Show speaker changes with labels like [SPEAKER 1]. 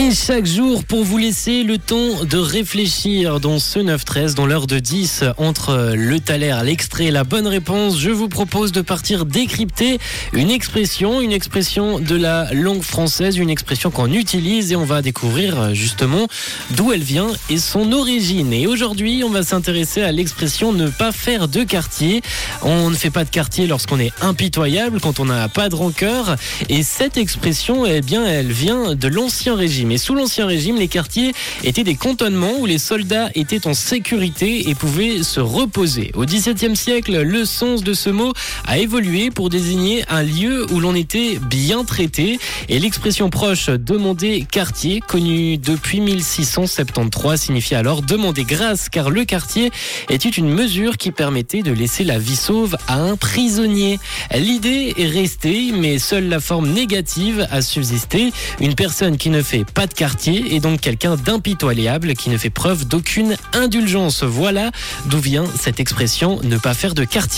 [SPEAKER 1] Et chaque jour, pour vous laisser le temps de réfléchir dans ce 9-13, dans l'heure de 10, entre le taler, l'extrait et la bonne réponse, je vous propose de partir décrypter une expression, une expression de la langue française, une expression qu'on utilise et on va découvrir justement d'où elle vient et son origine. Et aujourd'hui, on va s'intéresser à l'expression ne pas faire de quartier. On ne fait pas de quartier lorsqu'on est impitoyable, quand on n'a pas de rancœur. Et cette expression, eh bien, elle vient de l'ancien régime. Mais sous l'Ancien Régime, les quartiers étaient des cantonnements où les soldats étaient en sécurité et pouvaient se reposer. Au XVIIe siècle, le sens de ce mot a évolué pour désigner un lieu où l'on était bien traité. Et l'expression proche demander quartier, connue depuis 1673, signifiait alors demander grâce, car le quartier était une mesure qui permettait de laisser la vie sauve à un prisonnier. L'idée est restée, mais seule la forme négative a subsisté. Une personne qui ne fait pas de quartier et donc quelqu'un d'impitoyable qui ne fait preuve d'aucune indulgence. Voilà d'où vient cette expression ne pas faire de quartier.